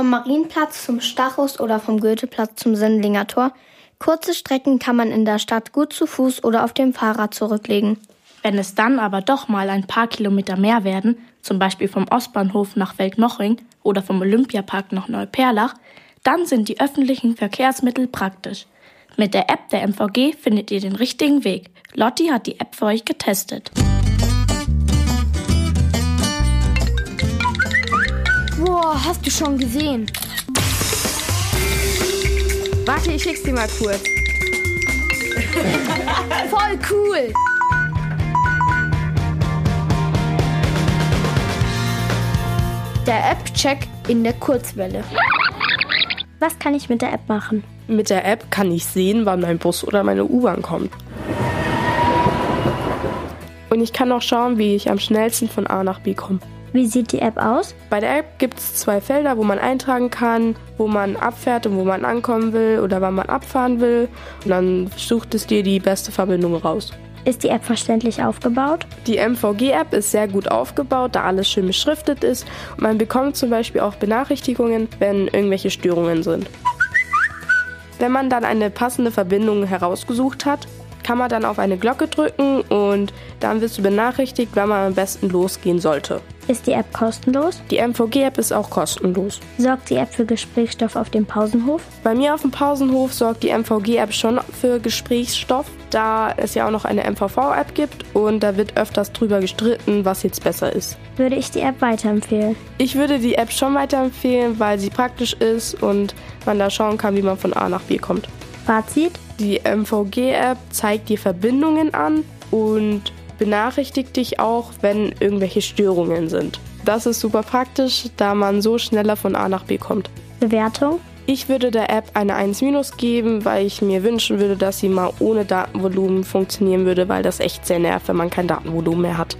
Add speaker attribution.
Speaker 1: Vom Marienplatz zum Stachus oder vom Goetheplatz zum Sendlinger Tor. Kurze Strecken kann man in der Stadt gut zu Fuß oder auf dem Fahrrad zurücklegen.
Speaker 2: Wenn es dann aber doch mal ein paar Kilometer mehr werden, zum Beispiel vom Ostbahnhof nach Weltnochring oder vom Olympiapark nach Neuperlach, dann sind die öffentlichen Verkehrsmittel praktisch. Mit der App der MVG findet ihr den richtigen Weg. Lotti hat die App für euch getestet.
Speaker 3: Boah, hast du schon gesehen? Warte, ich schick's dir mal kurz. Voll cool! Der App-Check in der Kurzwelle.
Speaker 1: Was kann ich mit der App machen?
Speaker 4: Mit der App kann ich sehen, wann mein Bus oder meine U-Bahn kommt. Und ich kann auch schauen, wie ich am schnellsten von A nach B komme.
Speaker 1: Wie sieht die App aus?
Speaker 4: Bei der App gibt es zwei Felder, wo man eintragen kann, wo man abfährt und wo man ankommen will oder wann man abfahren will. Und dann sucht es dir die beste Verbindung raus.
Speaker 1: Ist die App verständlich aufgebaut?
Speaker 4: Die MVG-App ist sehr gut aufgebaut, da alles schön beschriftet ist. Und man bekommt zum Beispiel auch Benachrichtigungen, wenn irgendwelche Störungen sind. Wenn man dann eine passende Verbindung herausgesucht hat, kann man dann auf eine Glocke drücken und dann wirst du benachrichtigt, wann man am besten losgehen sollte.
Speaker 1: Ist die App kostenlos?
Speaker 4: Die MVG-App ist auch kostenlos.
Speaker 1: Sorgt die App für Gesprächsstoff auf dem Pausenhof?
Speaker 4: Bei mir auf dem Pausenhof sorgt die MVG-App schon für Gesprächsstoff, da es ja auch noch eine MVV-App gibt und da wird öfters drüber gestritten, was jetzt besser ist.
Speaker 1: Würde ich die App weiterempfehlen?
Speaker 4: Ich würde die App schon weiterempfehlen, weil sie praktisch ist und man da schauen kann, wie man von A nach B kommt.
Speaker 1: Fazit?
Speaker 4: Die MVG-App zeigt dir Verbindungen an und benachrichtigt dich auch, wenn irgendwelche Störungen sind. Das ist super praktisch, da man so schneller von A nach B kommt.
Speaker 1: Bewertung?
Speaker 4: Ich würde der App eine 1- geben, weil ich mir wünschen würde, dass sie mal ohne Datenvolumen funktionieren würde, weil das echt sehr nervt, wenn man kein Datenvolumen mehr hat.